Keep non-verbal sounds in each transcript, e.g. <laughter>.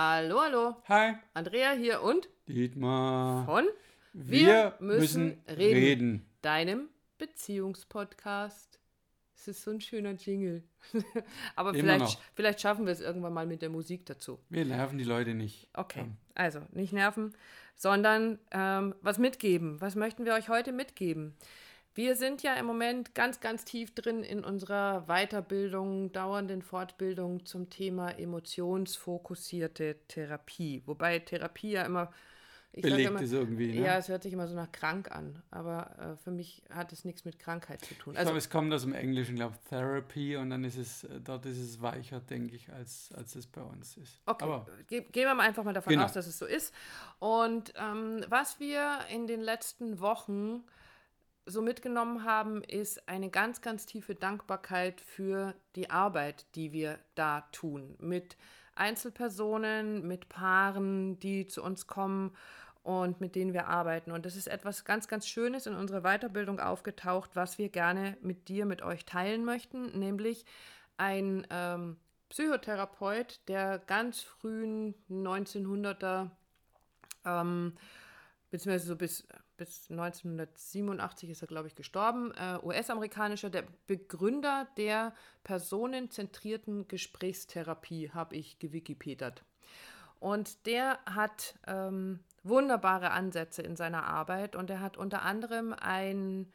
Hallo, hallo. Hi, Andrea hier und Dietmar. von Wir müssen reden. deinem Beziehungspodcast. Es ist so ein schöner Jingle. <laughs> Aber Immer vielleicht, noch. vielleicht schaffen wir es irgendwann mal mit der Musik dazu. Wir nerven die Leute nicht. Okay, Ja. also nicht nerven, sondern ähm, was mitgeben. Was möchten wir euch heute mitgeben? Wir sind ja im Moment ganz, ganz tief drin in unserer Weiterbildung, dauernden Fortbildung zum Thema emotionsfokussierte Therapie. Wobei Therapie ja immer, ich Belegt immer, ist irgendwie, ne? ja, es hört sich immer so nach krank an, aber äh, für mich hat es nichts mit Krankheit zu tun. ich Also glaube, es kommt aus dem Englischen, glaube Therapy und dann ist es, äh, dort ist es weicher, denke ich, als, als es bei uns ist. Okay, Aber ge gehen wir mal einfach mal davon Genau. aus, dass es so ist. Und ähm, was wir in den letzten Wochen so mitgenommen haben, ist eine ganz, ganz tiefe Dankbarkeit für die Arbeit, die wir da tun. Mit Einzelpersonen, mit Paaren, die zu uns kommen und mit denen wir arbeiten. Und das ist etwas ganz, ganz Schönes in unserer Weiterbildung aufgetaucht, was wir gerne mit dir, mit euch teilen möchten, nämlich ein ähm, Psychotherapeut der ganz frühen 1900er, ähm, beziehungsweise so bis, bis 1987 ist er, glaube ich, gestorben, äh, US-amerikanischer, der Begründer der personenzentrierten Gesprächstherapie, habe ich gewikipedert. Und der hat ähm, wunderbare Ansätze in seiner Arbeit und er hat unter anderem ein,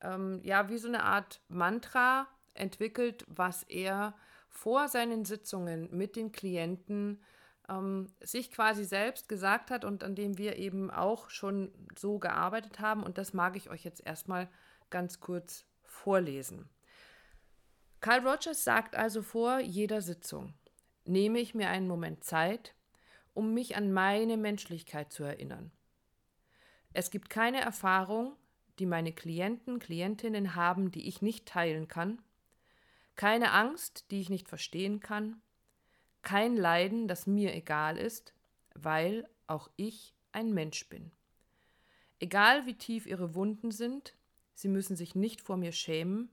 ähm, ja, wie so eine Art Mantra entwickelt, was er vor seinen Sitzungen mit den Klienten ähm, sich quasi selbst gesagt hat und an dem wir eben auch schon so gearbeitet haben. Und das mag ich euch jetzt erstmal ganz kurz vorlesen. Carl Rogers sagt also vor jeder Sitzung, nehme ich mir einen Moment Zeit, um mich an meine Menschlichkeit zu erinnern. Es gibt keine Erfahrung, die meine Klienten, Klientinnen haben, die ich nicht teilen kann, keine Angst, die ich nicht verstehen kann, kein Leiden, das mir egal ist, weil auch ich ein Mensch bin. Egal wie tief ihre Wunden sind, sie müssen sich nicht vor mir schämen,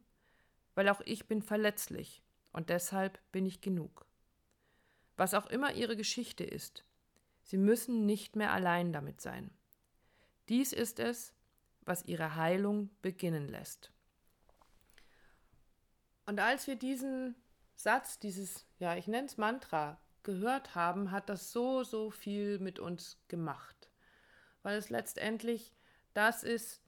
weil auch ich bin verletzlich und deshalb bin ich genug. Was auch immer ihre Geschichte ist, sie müssen nicht mehr allein damit sein. Dies ist es, was ihre Heilung beginnen lässt. Und als wir diesen Satz, dieses, ja, ich nenne es Mantra, gehört haben, hat das so, so viel mit uns gemacht. Weil es letztendlich das ist,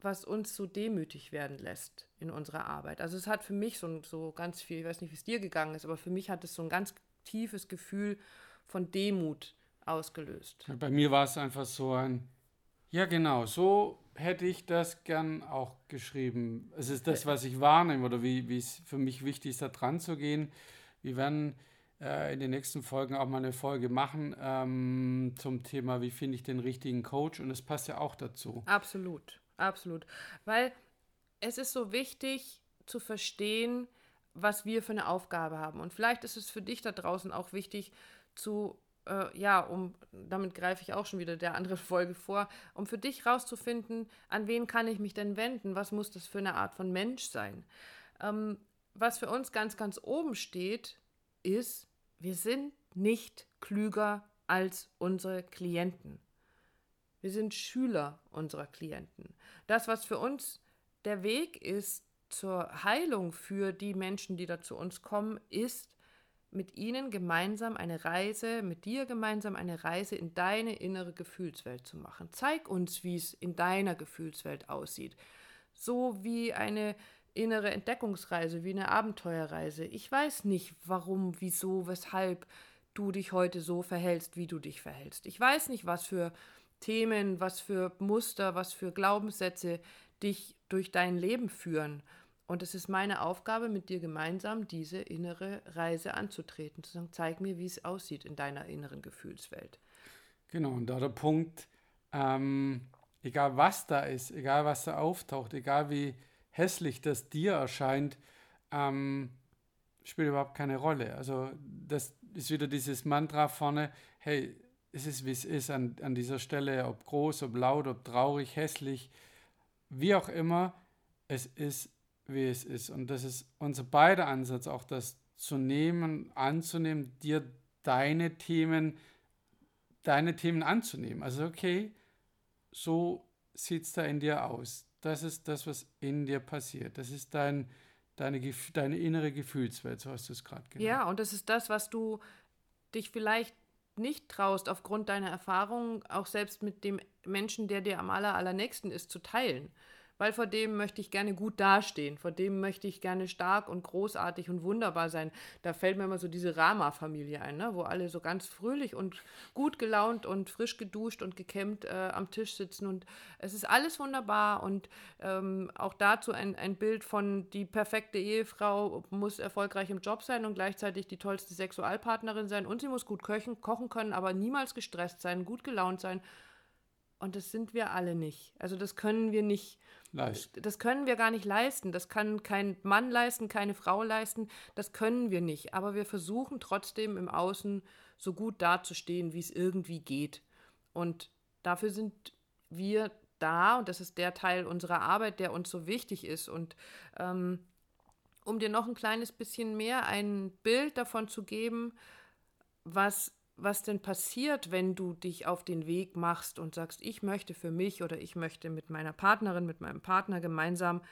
was uns so demütig werden lässt in unserer Arbeit. Also es hat für mich so, so ganz viel, ich weiß nicht, wie es dir gegangen ist, aber für mich hat es so ein ganz tiefes Gefühl von Demut ausgelöst. bei mir war es einfach so ein, ja genau, so hätte ich das gern auch geschrieben. Es ist das, was ich wahrnehme oder wie, wie es für mich wichtig ist, da dran zu gehen. Wir werden äh, in den nächsten Folgen auch mal eine Folge machen ähm, zum Thema, wie finde ich den richtigen Coach und das passt ja auch dazu. Absolut, absolut. Weil es ist so wichtig zu verstehen, was wir für eine Aufgabe haben. Und vielleicht ist es für dich da draußen auch wichtig zu, äh, ja, um, damit greife ich auch schon wieder der anderen <laughs> Folge vor, um für dich rauszufinden, an wen kann ich mich denn wenden? Was muss das für eine Art von Mensch sein? Ähm, was für uns ganz, ganz oben steht, ist, wir sind nicht klüger als unsere Klienten. Wir sind Schüler unserer Klienten. Das, was für uns der Weg ist zur Heilung für die Menschen, die da zu uns kommen, ist mit ihnen gemeinsam eine Reise, mit dir gemeinsam eine Reise in deine innere Gefühlswelt zu machen. Zeig uns, wie es in deiner Gefühlswelt aussieht. So wie eine innere Entdeckungsreise, wie eine Abenteuerreise. Ich weiß nicht, warum, wieso, weshalb du dich heute so verhältst, wie du dich verhältst. Ich weiß nicht, was für Themen, was für Muster, was für Glaubenssätze dich durch dein Leben führen. Und es ist meine Aufgabe, mit dir gemeinsam diese innere Reise anzutreten, zu sagen, zeig mir, wie es aussieht in deiner inneren Gefühlswelt. Genau, und da der Punkt, ähm, egal was da ist, egal was da auftaucht, egal wie hässlich das dir erscheint, ähm, spielt überhaupt keine Rolle. Also das ist wieder dieses Mantra vorne, hey, es ist wie es ist an, an dieser Stelle, ob groß, ob laut, ob traurig, hässlich, wie auch immer, es ist, wie es ist. Und das ist unser beider Ansatz, auch das zu nehmen, anzunehmen, dir deine Themen, deine Themen anzunehmen. Also okay, so sieht es da in dir aus. Das ist das, was in dir passiert. Das ist dein, deine, deine innere Gefühlswelt, so hast du es gerade genannt. Ja, und das ist das, was du dich vielleicht nicht traust, aufgrund deiner Erfahrungen, auch selbst mit dem Menschen, der dir am aller, allernächsten ist, zu teilen weil vor dem möchte ich gerne gut dastehen, vor dem möchte ich gerne stark und großartig und wunderbar sein. Da fällt mir immer so diese Rama-Familie ein, ne? wo alle so ganz fröhlich und gut gelaunt und frisch geduscht und gekämmt äh, am Tisch sitzen und es ist alles wunderbar und ähm, auch dazu ein, ein Bild von die perfekte Ehefrau muss erfolgreich im Job sein und gleichzeitig die tollste Sexualpartnerin sein und sie muss gut köchen, kochen können, aber niemals gestresst sein, gut gelaunt sein. Und das sind wir alle nicht. Also das können wir nicht leisten. Das können wir gar nicht leisten. Das kann kein Mann leisten, keine Frau leisten. Das können wir nicht. Aber wir versuchen trotzdem im Außen so gut dazustehen, wie es irgendwie geht. Und dafür sind wir da und das ist der Teil unserer Arbeit, der uns so wichtig ist. Und ähm, um dir noch ein kleines bisschen mehr ein Bild davon zu geben, was was denn passiert, wenn du dich auf den Weg machst und sagst, ich möchte für mich oder ich möchte mit meiner Partnerin, mit meinem Partner gemeinsam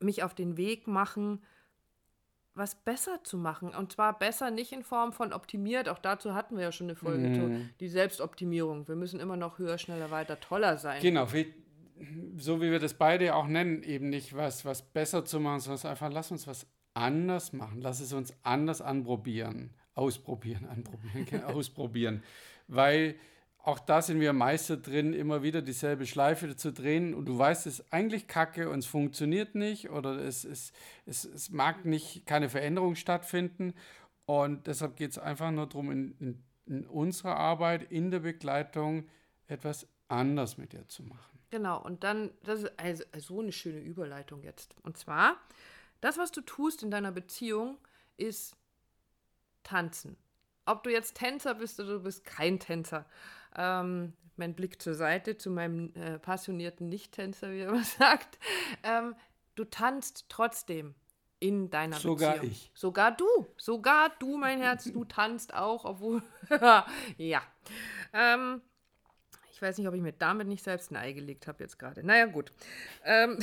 mich auf den Weg machen, was besser zu machen. Und zwar besser nicht in Form von optimiert, auch dazu hatten wir ja schon eine Folge, mm. die Selbstoptimierung. Wir müssen immer noch höher, schneller, weiter, toller sein. Genau, wie, so wie wir das beide auch nennen, eben nicht was, was besser zu machen, sondern einfach lass uns was anders machen, lass es uns anders anprobieren ausprobieren, <laughs> anprobieren, ausprobieren. Weil auch da sind wir Meister drin, immer wieder dieselbe Schleife zu drehen und du weißt, es ist eigentlich kacke und es funktioniert nicht oder es, es, es, es mag nicht keine Veränderung stattfinden. Und deshalb geht es einfach nur darum, in, in, in unserer Arbeit, in der Begleitung etwas anders mit dir zu machen. Genau, und dann, das ist also, so eine schöne Überleitung jetzt. Und zwar, das, was du tust in deiner Beziehung, ist tanzen. Ob du jetzt Tänzer bist oder du bist kein Tänzer. Ähm, mein Blick zur Seite zu meinem äh, passionierten Nicht-Tänzer, wie er immer <laughs> sagt. Ähm, du tanzt trotzdem in deiner Sogar Beziehung. ich. Sogar du. Sogar du, mein Herz, du tanzt auch, obwohl. <laughs> ja. Ähm, ich weiß nicht, ob ich mir damit nicht selbst ein Ei gelegt habe jetzt gerade. Naja, gut. Ähm,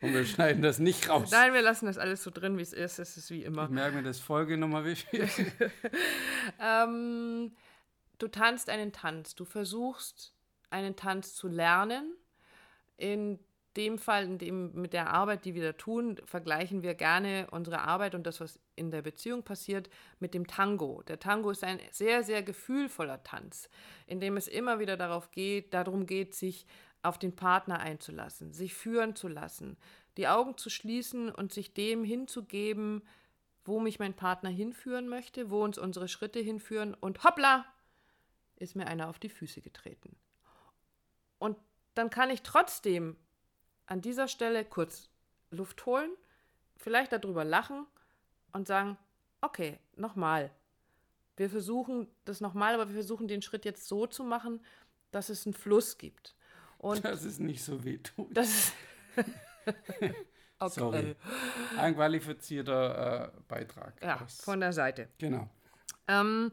und wir schneiden das nicht raus. Nein, wir lassen das alles so drin, wie es ist. Es ist wie immer. Ich merke mir das Folgenummer wichtig. <laughs> ähm, du tanzt einen Tanz. Du versuchst, einen Tanz zu lernen. In dem Fall, in dem, mit der Arbeit, die wir da tun, vergleichen wir gerne unsere Arbeit und das, was in der Beziehung passiert, mit dem Tango. Der Tango ist ein sehr, sehr gefühlvoller Tanz, in dem es immer wieder darauf geht, darum geht, sich auf den Partner einzulassen, sich führen zu lassen, die Augen zu schließen und sich dem hinzugeben, wo mich mein Partner hinführen möchte, wo uns unsere Schritte hinführen und hoppla, ist mir einer auf die Füße getreten. Und dann kann ich trotzdem an dieser Stelle kurz Luft holen, vielleicht darüber lachen und sagen, okay, nochmal. Wir versuchen das nochmal, aber wir versuchen den Schritt jetzt so zu machen, dass es einen Fluss gibt. Und das ist nicht so wehtut. Das ist <laughs> okay. Sorry. Ein qualifizierter äh, Beitrag. Ja, aus. von der Seite. Genau. Ähm,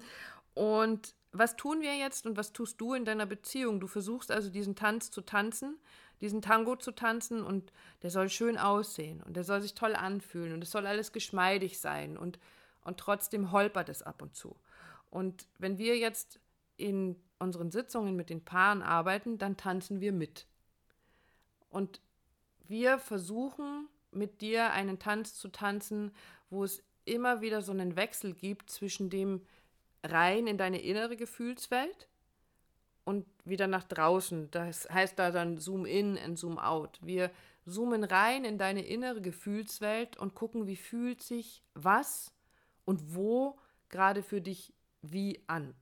und was tun wir jetzt und was tust du in deiner Beziehung? Du versuchst also diesen Tanz zu tanzen, diesen Tango zu tanzen und der soll schön aussehen und der soll sich toll anfühlen und es soll alles geschmeidig sein und, und trotzdem holpert es ab und zu. Und wenn wir jetzt in unseren Sitzungen mit den Paaren arbeiten, dann tanzen wir mit. Und wir versuchen mit dir einen Tanz zu tanzen, wo es immer wieder so einen Wechsel gibt zwischen dem rein in deine innere Gefühlswelt und wieder nach draußen. Das heißt da dann Zoom in und Zoom out. Wir zoomen rein in deine innere Gefühlswelt und gucken, wie fühlt sich was und wo gerade für dich wie an.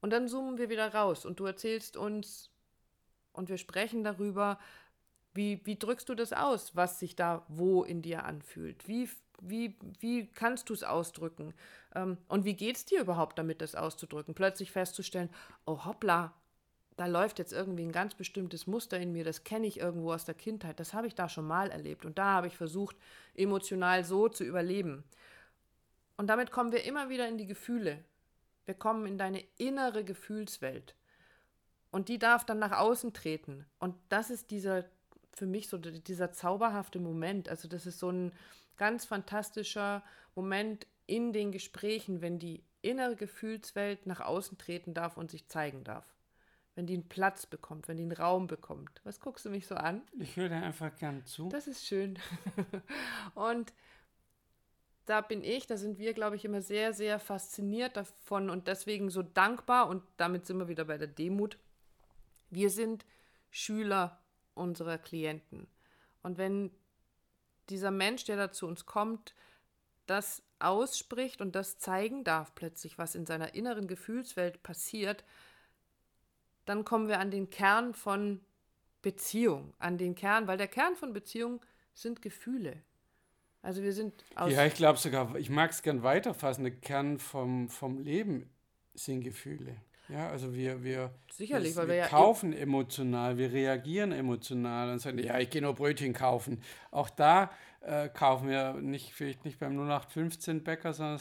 Und dann zoomen wir wieder raus und du erzählst uns und wir sprechen darüber, wie, wie drückst du das aus, was sich da wo in dir anfühlt? Wie, wie, wie kannst du es ausdrücken? Ähm, und wie geht es dir überhaupt damit, das auszudrücken? Plötzlich festzustellen, oh hoppla, da läuft jetzt irgendwie ein ganz bestimmtes Muster in mir, das kenne ich irgendwo aus der Kindheit, das habe ich da schon mal erlebt und da habe ich versucht, emotional so zu überleben. Und damit kommen wir immer wieder in die Gefühle. Wir kommen in deine innere Gefühlswelt. Und die darf dann nach außen treten. Und das ist dieser, für mich so dieser zauberhafte Moment. Also das ist so ein ganz fantastischer Moment in den Gesprächen, wenn die innere Gefühlswelt nach außen treten darf und sich zeigen darf. Wenn die einen Platz bekommt, wenn die einen Raum bekommt. Was guckst du mich so an? Ich höre dir einfach gern zu. Das ist schön. <laughs> und da bin ich, da sind wir, glaube ich, immer sehr, sehr fasziniert davon und deswegen so dankbar und damit sind wir wieder bei der Demut. Wir sind Schüler unserer Klienten. Und wenn dieser Mensch, der da zu uns kommt, das ausspricht und das zeigen darf plötzlich, was in seiner inneren Gefühlswelt passiert, dann kommen wir an den Kern von Beziehung, an den Kern, weil der Kern von Beziehung sind Gefühle. Also wir sind aus. Ja, ich glaube sogar, ich mag es gern weiterfassen, der Kern vom, vom Leben sind Gefühle. Ja, also wir, wir, Sicherlich, wir, weil wir, wir ja kaufen emotional, wir reagieren emotional und sagen, ja, ich gehe nur Brötchen kaufen. Auch da äh, kaufen wir nicht, vielleicht nicht beim 0815 Bäcker, sondern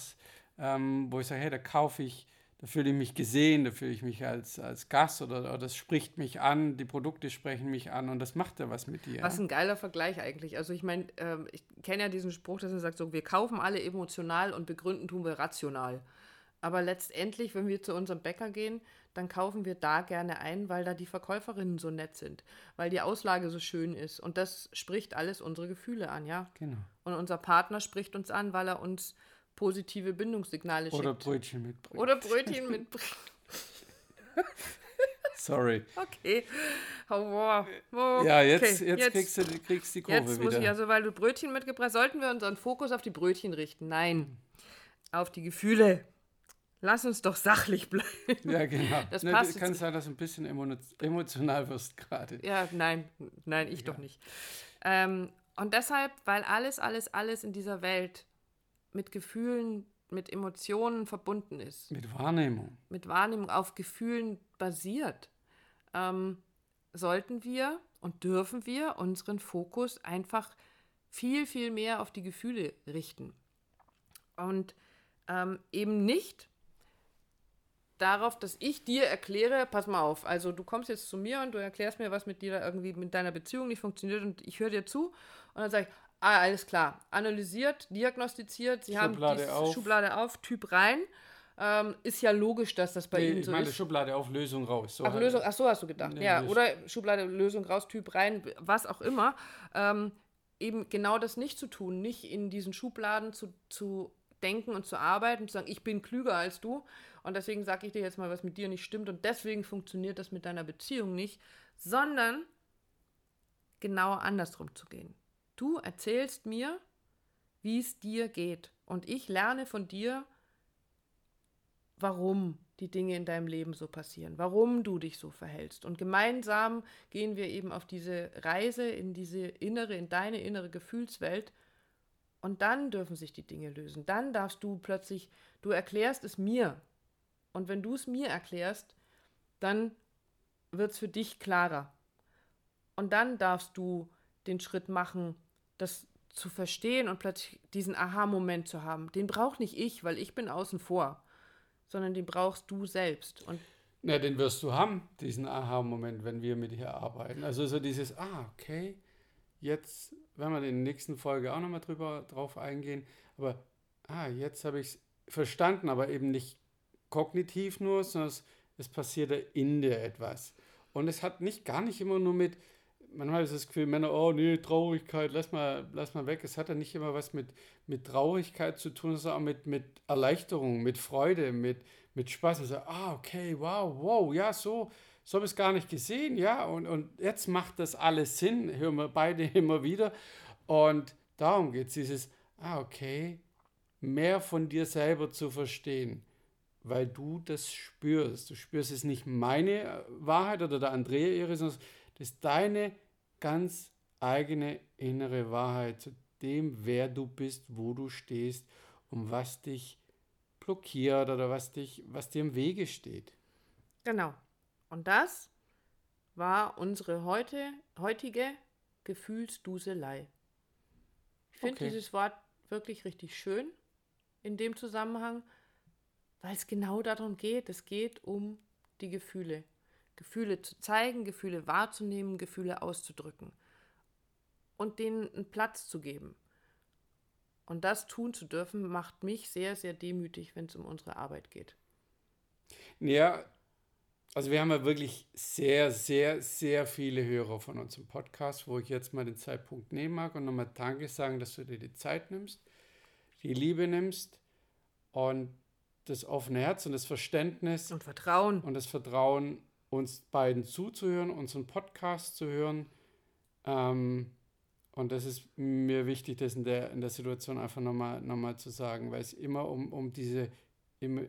ähm, wo ich sage, hey, da kaufe ich, da fühle ich mich gesehen, da fühle ich mich als, als Gast oder, oder das spricht mich an, die Produkte sprechen mich an und das macht ja was mit dir. Was ein geiler Vergleich eigentlich. Also ich meine, ähm, ich kenne ja diesen Spruch, dass er sagt, so, wir kaufen alle emotional und begründen tun wir rational. Aber letztendlich, wenn wir zu unserem Bäcker gehen, dann kaufen wir da gerne ein, weil da die Verkäuferinnen so nett sind, weil die Auslage so schön ist. Und das spricht alles unsere Gefühle an, ja. Genau. Und unser Partner spricht uns an, weil er uns positive Bindungssignale Oder schickt. Oder Brötchen mitbringt. Oder Brötchen mitbringt. <laughs> Sorry. Okay. Oh, wow. Oh, ja, jetzt, okay. jetzt, jetzt, kriegst du kriegst die Kurve jetzt wieder. Muss ich, also weil du Brötchen mitgebracht hast, sollten wir unseren Fokus auf die Brötchen richten. Nein, auf die Gefühle. Lass uns doch sachlich <laughs> bleiben. Ja, genau. Das ne, passt. Kann sein, dass du ein bisschen emotional wirst gerade. Ja, nein, nein, ich ja. doch nicht. Ähm, und deshalb, weil alles, alles, alles in dieser Welt mit Gefühlen, mit Emotionen verbunden ist. Mit Wahrnehmung. Mit Wahrnehmung auf Gefühlen basiert, ähm, sollten wir und dürfen wir unseren Fokus einfach viel, viel mehr auf die Gefühle richten. Und ähm, eben nicht darauf, dass ich dir erkläre, pass mal auf, also du kommst jetzt zu mir und du erklärst mir, was mit dir da irgendwie mit deiner Beziehung nicht funktioniert und ich höre dir zu und dann sage ich, ah, alles klar, analysiert, diagnostiziert, sie Schublade haben die Schublade auf, Typ rein. Ähm, ist ja logisch, dass das bei nee, Ihnen so ich meine, ist. Schublade auf, Lösung raus. So ach, Lösung, ach so hast du gedacht. Nee, ja, Lösung. oder Schublade, Lösung raus, Typ rein, was auch immer. Ähm, eben genau das nicht zu tun, nicht in diesen Schubladen zu, zu denken und zu arbeiten, zu sagen, ich bin klüger als du und deswegen sage ich dir jetzt mal, was mit dir nicht stimmt und deswegen funktioniert das mit deiner Beziehung nicht, sondern genau andersrum zu gehen. Du erzählst mir, wie es dir geht und ich lerne von dir, warum die Dinge in deinem Leben so passieren, warum du dich so verhältst. Und gemeinsam gehen wir eben auf diese Reise in diese innere, in deine innere Gefühlswelt und dann dürfen sich die Dinge lösen. Dann darfst du plötzlich, du erklärst es mir. Und wenn du es mir erklärst, dann wird es für dich klarer. Und dann darfst du den Schritt machen, das zu verstehen und plötzlich diesen Aha-Moment zu haben. Den braucht nicht ich, weil ich bin außen vor, sondern den brauchst du selbst. Und Na, den wirst du haben, diesen Aha-Moment, wenn wir mit dir arbeiten. Also so dieses, ah, okay, jetzt werden wir in der nächsten Folge auch nochmal drüber drauf eingehen. Aber ah, jetzt habe ich es verstanden, aber eben nicht kognitiv nur, sondern es, es passiert in dir etwas. Und es hat nicht gar nicht immer nur mit, manchmal ist das Gefühl, Männer, oh nee, Traurigkeit, lass mal, lass mal weg. Es hat ja nicht immer was mit, mit Traurigkeit zu tun, sondern auch mit, mit Erleichterung, mit Freude, mit, mit Spaß. Also, ah, okay, wow, wow, ja, so, so habe ich es gar nicht gesehen, ja, und, und jetzt macht das alles Sinn, hören wir beide <laughs> immer wieder. Und darum geht es, dieses, ah, okay, mehr von dir selber zu verstehen, weil du das spürst. Du spürst es nicht meine Wahrheit oder der Andrea ihre, sondern das ist deine ganz eigene innere Wahrheit zu dem, wer du bist, wo du stehst und was dich blockiert oder was, dich, was dir im Wege steht. Genau. Und das war unsere heute, heutige Gefühlsduselei. Ich finde okay. dieses Wort wirklich richtig schön in dem Zusammenhang, weil es genau darum geht. Es geht um die Gefühle. Gefühle zu zeigen, Gefühle wahrzunehmen, Gefühle auszudrücken und denen einen Platz zu geben. Und das tun zu dürfen, macht mich sehr, sehr demütig, wenn es um unsere Arbeit geht. Ja, also wir haben ja wirklich sehr, sehr, sehr viele Hörer von unserem Podcast, wo ich jetzt mal den Zeitpunkt nehmen mag und nochmal Danke sagen, dass du dir die Zeit nimmst, die Liebe nimmst und das offene Herz und das Verständnis und Vertrauen und das Vertrauen, uns beiden zuzuhören, unseren Podcast zu hören. Ähm, und das ist mir wichtig, das in der, in der Situation einfach nochmal noch mal zu sagen, weil es immer um, um diese. Immer,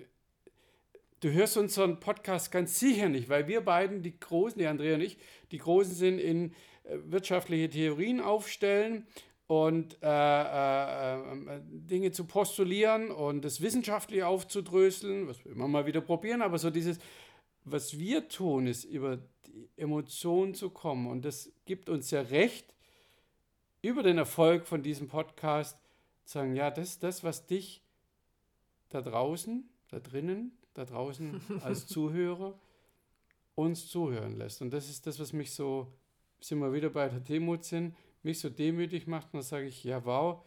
du hörst unseren Podcast ganz sicher nicht, weil wir beiden, die Großen, die Andrea und ich, die Großen sind in äh, wirtschaftliche Theorien aufstellen und äh, äh, äh, Dinge zu postulieren und das wissenschaftlich aufzudröseln, was wir immer mal wieder probieren, aber so dieses, was wir tun, ist über die Emotionen zu kommen und das gibt uns ja recht, über den Erfolg von diesem Podcast zu sagen, ja, das ist das, was dich da draußen, da drinnen, da draußen <laughs> als Zuhörer uns zuhören lässt. Und das ist das, was mich so, sind wir wieder bei der Demut sind, mich so demütig macht. Und dann sage ich, ja, wow,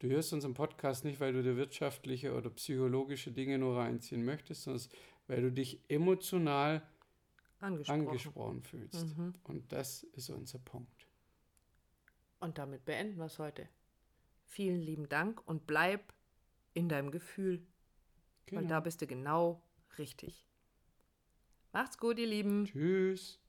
du hörst unseren Podcast nicht, weil du dir wirtschaftliche oder psychologische Dinge nur reinziehen möchtest, sondern weil du dich emotional angesprochen, angesprochen fühlst. Mhm. Und das ist unser Punkt. Und damit beenden wir es heute. Vielen lieben Dank und bleib in deinem Gefühl. Genau. Weil da bist du genau richtig. Macht's gut, ihr Lieben. Tschüss.